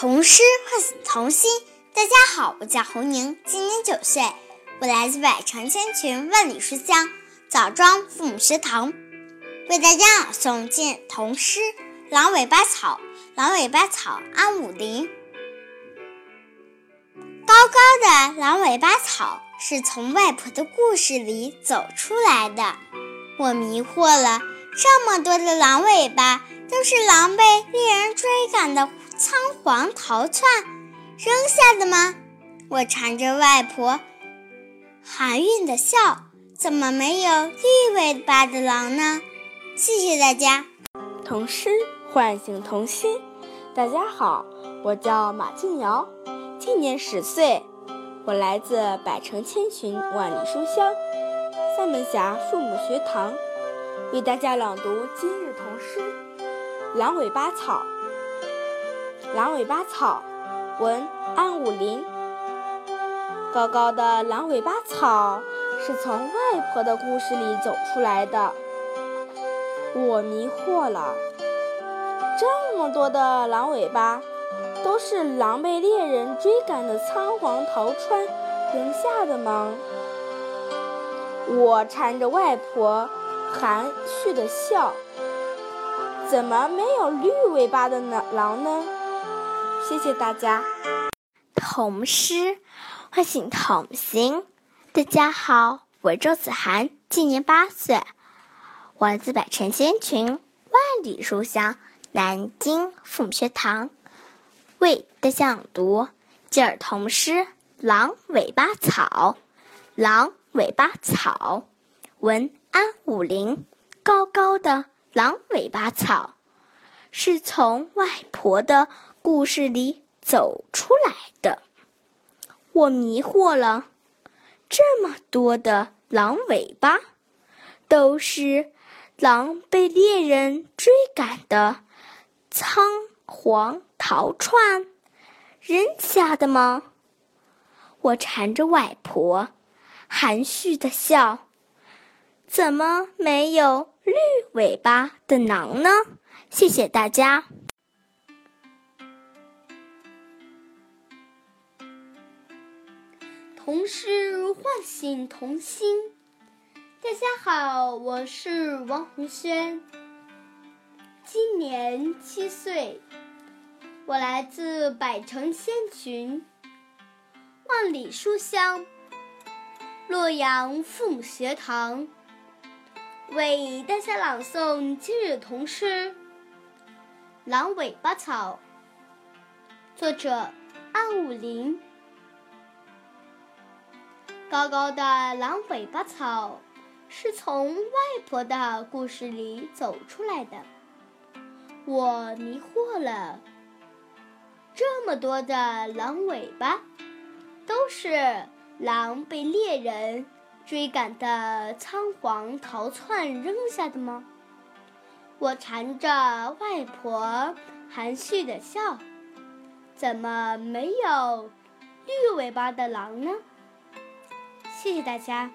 童诗唤醒童心。大家好，我叫侯宁，今年九岁，我来自百城千群万里书香枣庄父母学堂，为大家朗诵今日童诗《狼尾巴草》。狼尾巴草，安武林。高高的狼尾巴草是从外婆的故事里走出来的，我迷惑了，这么多的狼尾巴。都是狼被猎人追赶的仓皇逃窜扔下的吗？我缠着外婆，含韵的笑，怎么没有绿尾巴的狼呢？谢谢大家。童诗唤醒童心。大家好，我叫马静瑶，今年十岁，我来自百城千群万里书香三门峡父母学堂，为大家朗读今日童诗。狼尾巴草，狼尾巴草，文安武林。高高的狼尾巴草是从外婆的故事里走出来的，我迷惑了。这么多的狼尾巴，都是狼被猎人追赶的仓皇逃窜扔下的吗？我缠着外婆，含蓄的笑。怎么没有绿尾巴的呢？狼呢？谢谢大家。童诗唤醒童心。大家好，我周子涵，今年八岁，我来自百城千群万里书香南京父母学堂，为大家朗读今儿童诗《狼尾巴草》。狼尾巴草，文安武林。高高的。狼尾巴草是从外婆的故事里走出来的。我迷惑了，这么多的狼尾巴，都是狼被猎人追赶的仓皇逃窜扔下的吗？我缠着外婆，含蓄的笑，怎么没有？绿尾巴的狼呢？谢谢大家。童诗唤醒童心。大家好，我是王红轩，今年七岁，我来自百城千群、万里书香洛阳父母学堂。为大家朗诵今日童诗《狼尾巴草》，作者安武林。高高的狼尾巴草是从外婆的故事里走出来的，我迷惑了。这么多的狼尾巴，都是狼被猎人。追赶的仓皇逃窜扔下的吗？我缠着外婆，含蓄的笑。怎么没有绿尾巴的狼呢？谢谢大家。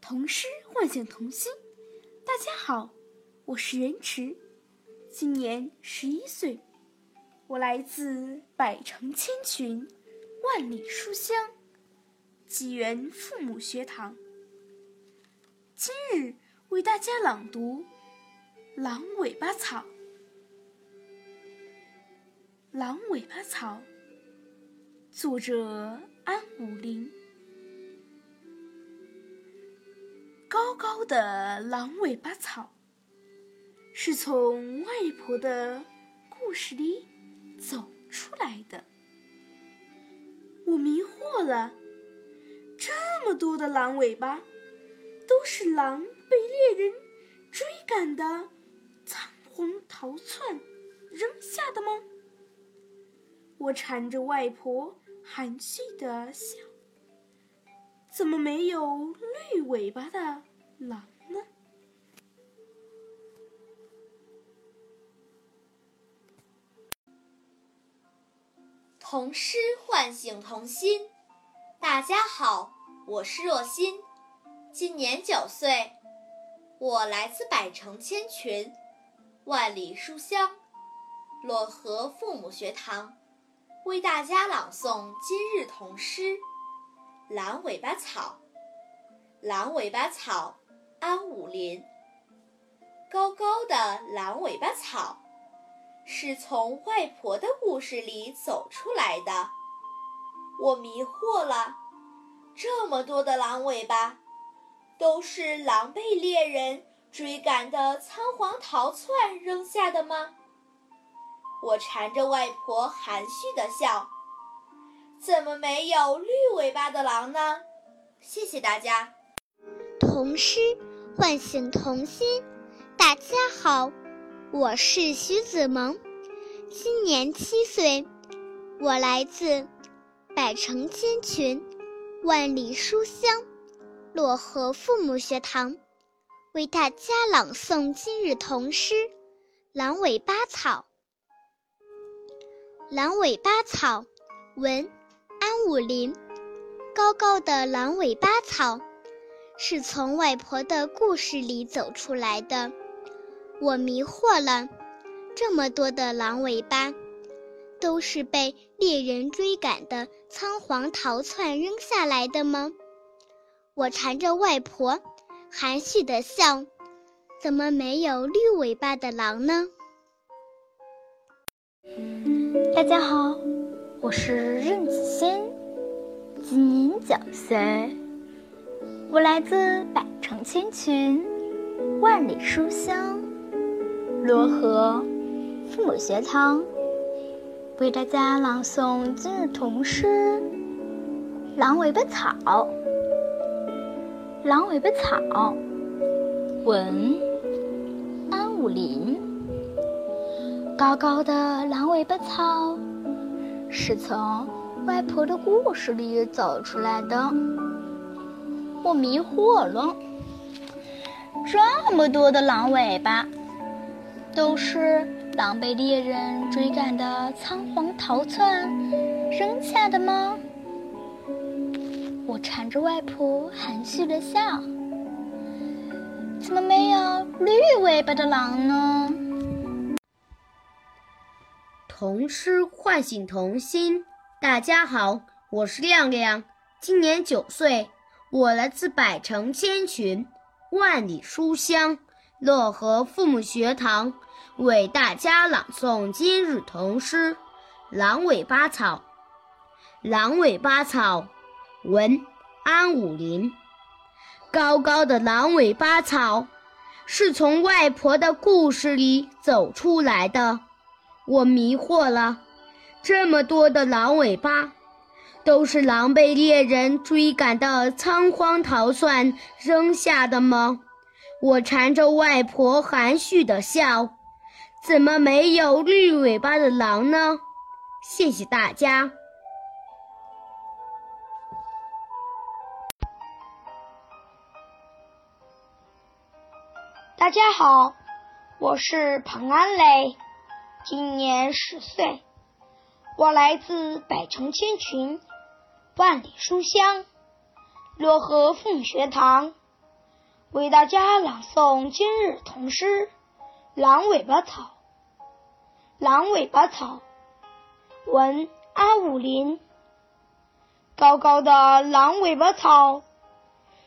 童诗唤醒童心。大家好，我是袁池。今年十一岁，我来自百城千群，万里书香，济源父母学堂。今日为大家朗读《狼尾巴草》。狼尾巴草，作者安武林。高高的狼尾巴草。是从外婆的故事里走出来的。我迷惑了，这么多的狼尾巴，都是狼被猎人追赶的仓皇逃窜扔下的吗？我缠着外婆，含蓄的笑。怎么没有绿尾巴的狼呢？童诗唤醒童心。大家好，我是若欣，今年九岁，我来自百城千群，万里书香漯河父母学堂，为大家朗诵今日童诗《狼尾巴草》。狼尾巴草，安武林。高高的狼尾巴草，是从外婆的故事里走出来的。我迷惑了，这么多的狼尾巴，都是狼被猎人追赶的仓皇逃窜扔下的吗？我缠着外婆含蓄的笑，怎么没有绿尾巴的狼呢？谢谢大家。童诗唤醒童心。大家好，我是徐子萌，今年七岁，我来自百城千群，万里书香漯河父母学堂，为大家朗诵今日童诗《狼尾巴草》。狼尾巴草，文安武林。高高的狼尾巴草，是从外婆的故事里走出来的。我迷惑了，这么多的狼尾巴，都是被猎人追赶的仓皇逃窜扔下来的吗？我缠着外婆，含蓄的笑，怎么没有绿尾巴的狼呢？大家好，我是任子欣，今年九岁，我来自百城千群，万里书香。漯河父母学堂为大家朗诵今日童诗《狼尾巴草》。狼尾巴草，文安武林。高高的狼尾巴草，是从外婆的故事里走出来的。我迷惑了，这么多的狼尾巴。都是狼被猎人追赶的仓皇逃窜扔下的吗？我缠着外婆含蓄的笑，怎么没有绿尾巴的狼呢？童诗唤醒童心，大家好，我是亮亮，今年九岁，我来自百城千群，万里书香。漯河父母学堂为大家朗诵今日童诗《狼尾巴草》。狼尾巴草，文安武林。高高的狼尾巴草，是从外婆的故事里走出来的。我迷惑了，这么多的狼尾巴，都是狼被猎人追赶的仓皇逃窜扔下的吗？我缠着外婆含蓄的笑，怎么没有绿尾巴的狼呢？谢谢大家。大家好，我是庞安磊，今年十岁，我来自百城千群，万里书香漯河父母学堂。为大家朗诵今日童诗《狼尾巴草》。狼尾巴草，文阿武林。高高的狼尾巴草，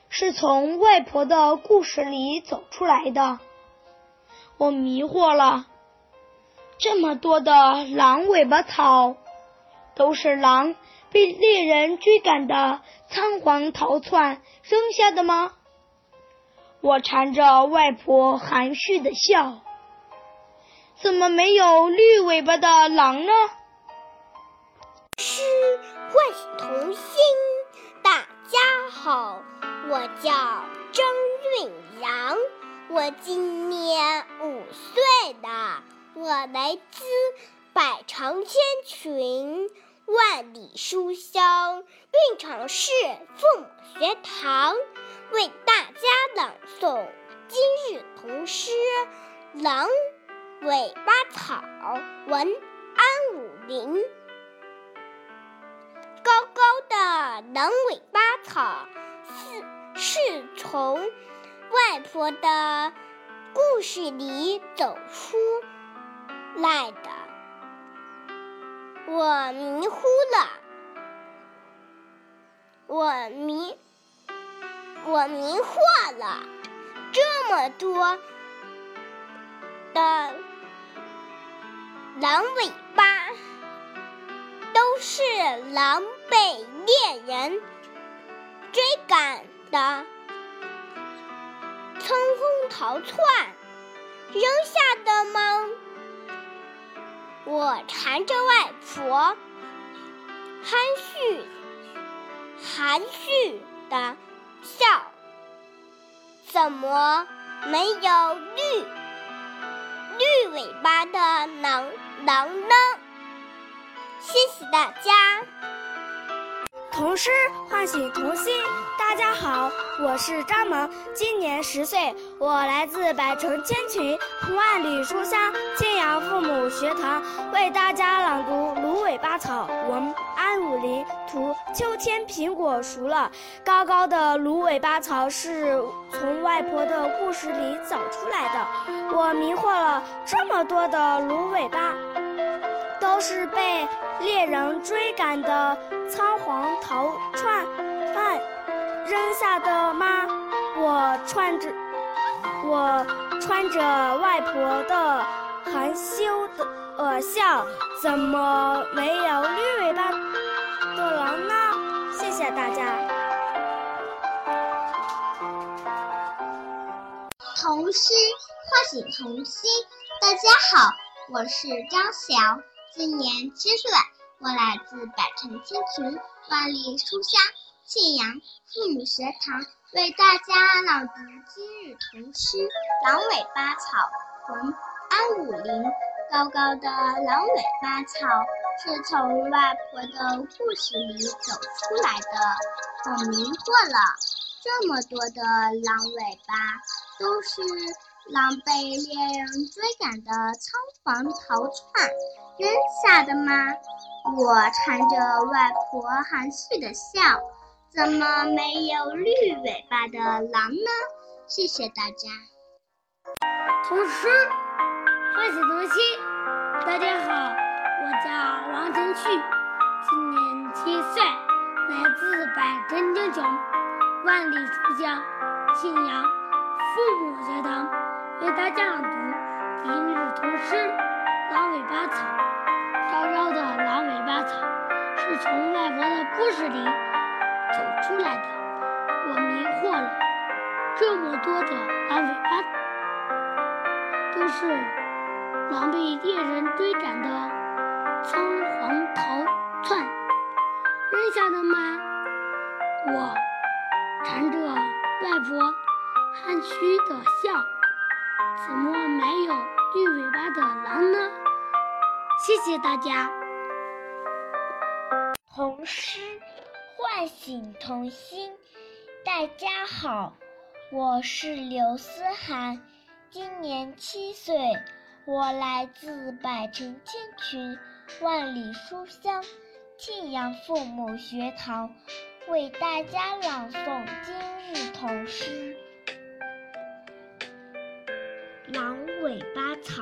是从外婆的故事里走出来的。我迷惑了，这么多的狼尾巴草，都是狼被猎人追赶的仓皇逃窜扔下的吗？我缠着外婆含蓄的笑，怎么没有绿尾巴的狼呢？诗唤醒童心。大家好，我叫张韵阳，我今年五岁的，我来自百城千群，万里书香运城市父母学堂。为大家朗诵今日童诗《狼尾巴草》，文安武林。高高的狼尾巴草，是从外婆的故事里走出来的。我迷糊了，我迷，我迷惑了，这么多的狼尾巴，都是狼被猎人追赶的，仓皇逃窜扔下的吗？我缠着外婆，含蓄、含蓄的笑，怎么没有绿绿尾巴的狼狼呢？谢谢大家。童诗唤醒童心。大家好，我是张萌，今年十岁，我来自百城千群、万里书香庆阳父母学堂，为大家朗读《芦苇拔草》文安武林图。秋天苹果熟了，高高的芦苇拔草是从外婆的故事里走出来的。我迷惑了，这么多的芦苇巴，都是被猎人追赶的仓皇逃窜。扔下的吗？我穿着，我穿着外婆的含羞的呃笑，怎么没有绿尾巴的狼呢？谢谢大家。童诗唤醒童心。大家好，我是张晓，今年七岁，我来自百城千群，万里书香。庆阳父母学堂为大家朗读今日童诗《狼尾巴草》文安武林。高高的狼尾巴草是从外婆的故事里走出来的。我迷惑了，这么多的狼尾巴都是狼被猎人追赶的仓皇逃窜扔下的吗？我缠着外婆含蓄的笑。怎么没有绿尾巴的狼呢？谢谢大家。童诗唤醒童心。大家好，我叫王晨旭，今年七岁，来自百城千穷，万里书香信阳父母学堂，为大家朗读大家。童诗。唤醒童心，大家好，我是刘思涵，今年七岁，我来自百城千群，万里书香庆阳父母学堂，为大家朗诵今日童诗《狼尾巴草》。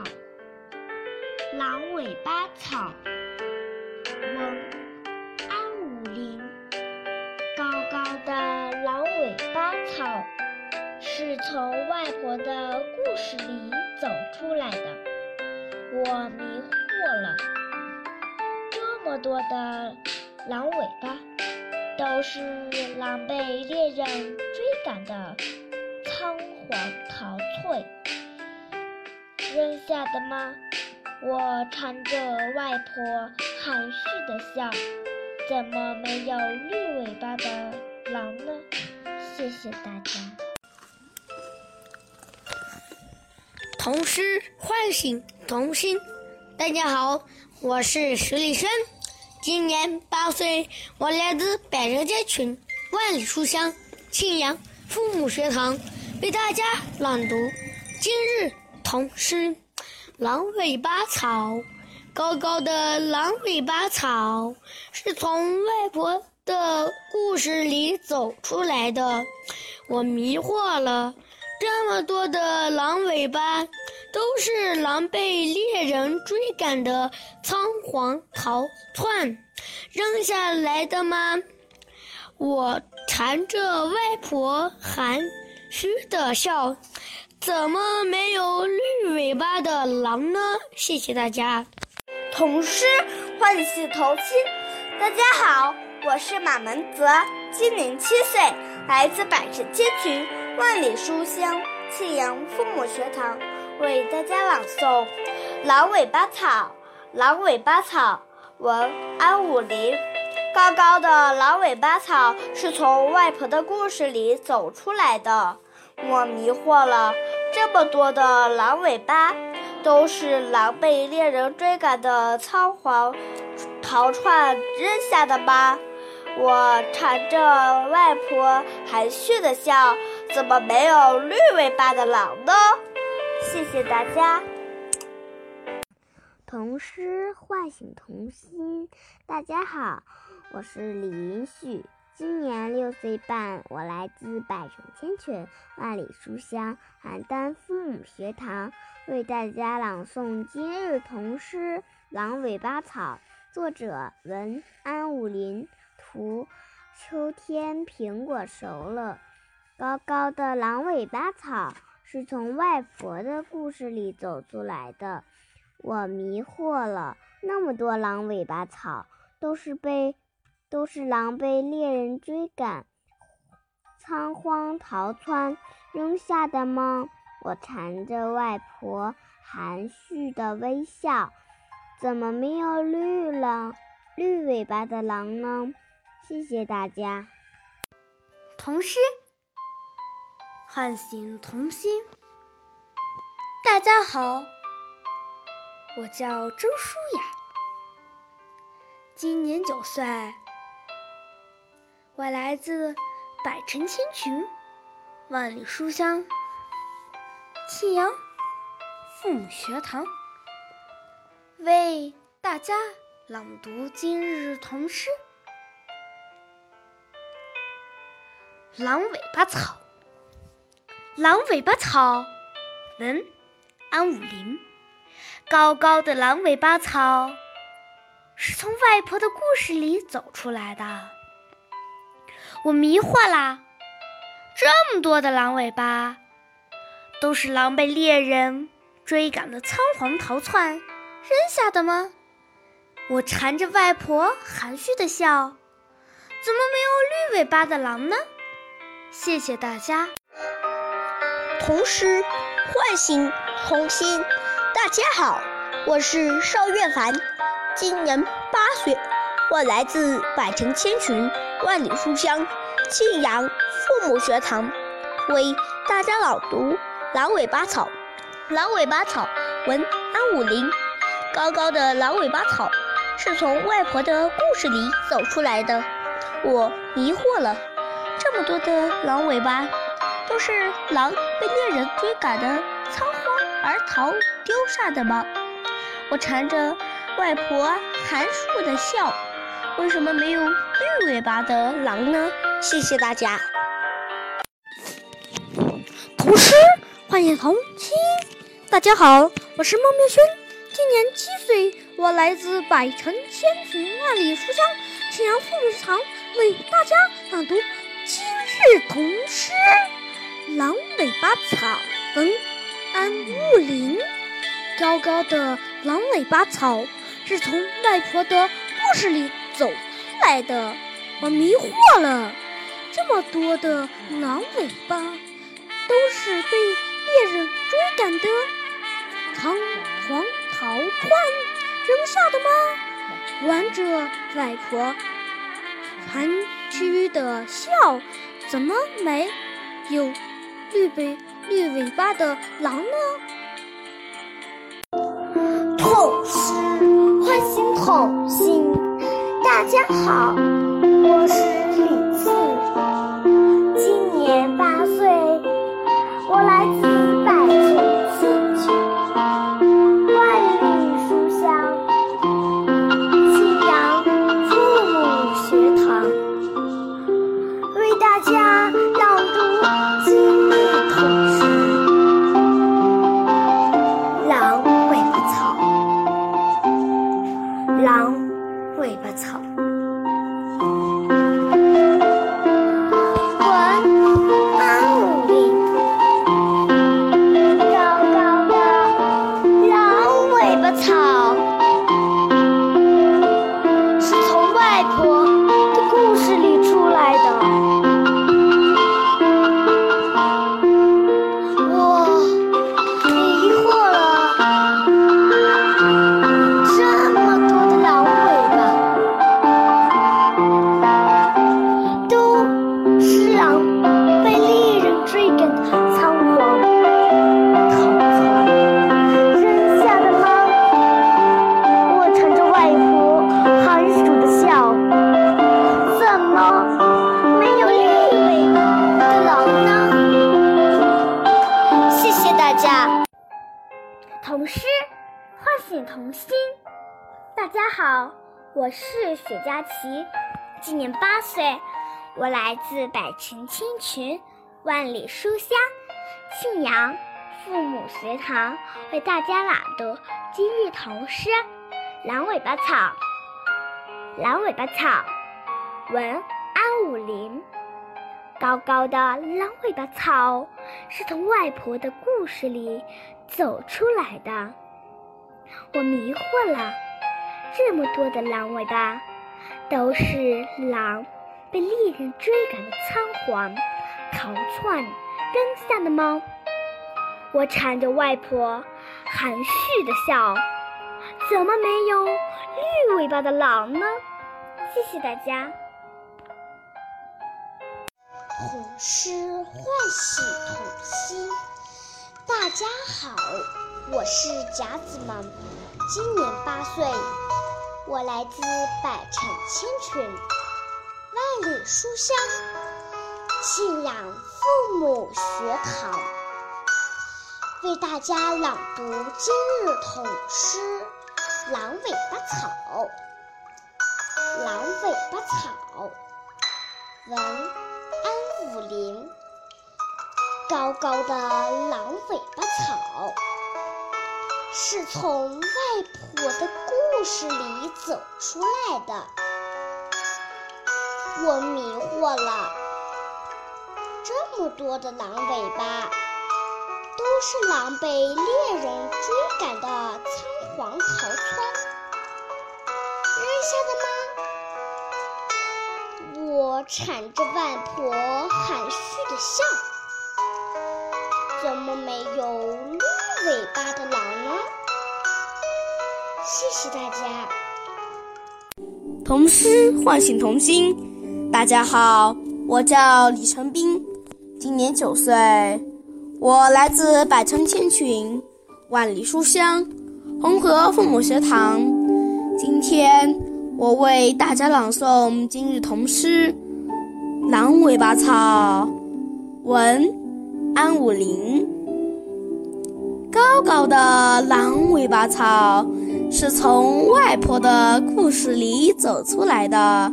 狼尾巴草，文。草是从外婆的故事里走出来的，我迷惑了。这么多的狼尾巴，都是狼被猎人追赶的仓皇逃窜扔下的吗？我缠着外婆含蓄的笑，怎么没有绿尾巴的狼呢？谢谢大家。童诗唤醒童心。大家好，我是石立生，今年八岁，我来自百人街群，万里书香庆阳父母学堂，为大家朗读今日童诗《狼尾巴草》。高高的狼尾巴草，是从外婆。的故事里走出来的，我迷惑了，这么多的狼尾巴，都是狼被猎人追赶的仓皇逃窜扔下来的吗？我缠着外婆含蓄的笑，怎么没有绿尾巴的狼呢？谢谢大家。童诗唤醒童心。大家好，我是马文泽，今年七岁，来自百城千群，万里书香庆阳父母学堂，为大家朗诵《狼尾巴草》。狼尾巴草，文安武林。高高的狼尾巴草是从外婆的故事里走出来的。我迷惑了，这么多的狼尾巴，都是狼被猎人追赶的仓皇逃窜扔下的吗？我缠着外婆含蓄的笑，怎么没有绿尾巴的狼呢？谢谢大家。童诗唤醒童心，大家好，我是李云旭，今年六岁半，我来自百城千群，万里书香邯郸父母学堂，为大家朗诵今日童诗《狼尾巴草》，作者文安武林，图秋天苹果熟了，高高的狼尾巴草是从外婆的故事里走出来的。我迷惑了，那么多狼尾巴草，都是被，都是狼被猎人追赶，仓皇逃窜扔下的吗？我缠着外婆含蓄的微笑，怎么没有绿了绿尾巴的狼呢？谢谢大家。童诗唤醒童心。大家好。我叫周舒雅，今年九岁，我来自百城千群、万里书香庆阳父母学堂，为大家朗读今日童诗《狼尾巴草》。狼尾巴草，文安武林。高高的狼尾巴草，是从外婆的故事里走出来的。我迷惑啦，这么多的狼尾巴，都是狼被猎人追赶的仓皇逃窜扔下的吗？我缠着外婆含蓄的笑，怎么没有绿尾巴的狼呢？谢谢大家。童诗唤醒童心。大家好，我是邵月凡，今年八岁，我来自百城千群、万里书香庆阳父母学堂，为大家朗读《狼尾巴草》。狼尾巴草，文安武林。高高的狼尾巴草，是从外婆的故事里走出来的。我迷惑了，这么多的狼尾巴，都是狼被猎人追赶的仓皇而逃。丢下的吗？我缠着外婆含蓄的笑，为什么没有绿尾巴的狼呢？谢谢大家。童诗唤醒童心，大家好，我是孟妙轩，今年七岁，我来自百城千群万里书香庆阳父母堂，为大家朗读今日童诗《狼尾巴草》，文安物林。高高的狼尾巴草是从外婆的故事里走出来的，我迷惑了。这么多的狼尾巴，都是被猎人追赶的仓皇逃窜扔下的吗？玩着外婆含蓄的笑，怎么没有绿尾绿尾巴的狼呢？童诗唤醒童心。大家好，我是雪佳琪，今年八岁，我来自百城千群，万里书香信阳父母学堂，为大家朗读今日童诗《狼尾巴草》。狼尾巴草，文安武林。高高的狼尾巴草是从外婆的故事里走出来的。我迷惑了，这么多的狼尾巴，都是狼被猎人追赶的仓皇逃窜扔下的吗？我缠着外婆，含蓄的笑，怎么没有绿尾巴的狼呢？谢谢大家。童诗唤醒童心。大家好，我是甲子萌，今年八岁，我来自百城千群，万里书香，信仰父母学堂，为大家朗读今日童诗《狼尾巴草》。狼尾巴草，文。安武林，高高的狼尾巴草，是从外婆的故事里走出来的。我迷惑了，这么多的狼尾巴，都是狼被猎人追赶的仓皇逃窜扔下的吗？我缠着外婆，含蓄的笑。怎么没有尾巴的狼呢？谢谢大家。童诗唤醒童心。大家好，我叫李成斌，今年九岁，我来自百城千群，万里书香，红河父母学堂。今天。我为大家朗诵今日童诗《狼尾巴草》，文安武林。高高的狼尾巴草是从外婆的故事里走出来的。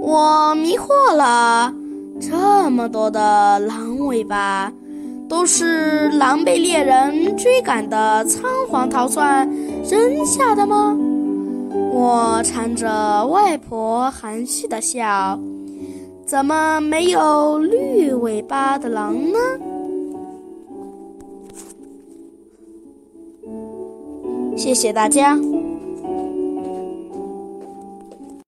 我迷惑了，这么多的狼尾巴，都是狼被猎人追赶的仓皇逃窜扔下的吗？我缠着外婆，含蓄的笑，怎么没有绿尾巴的狼呢？谢谢大家。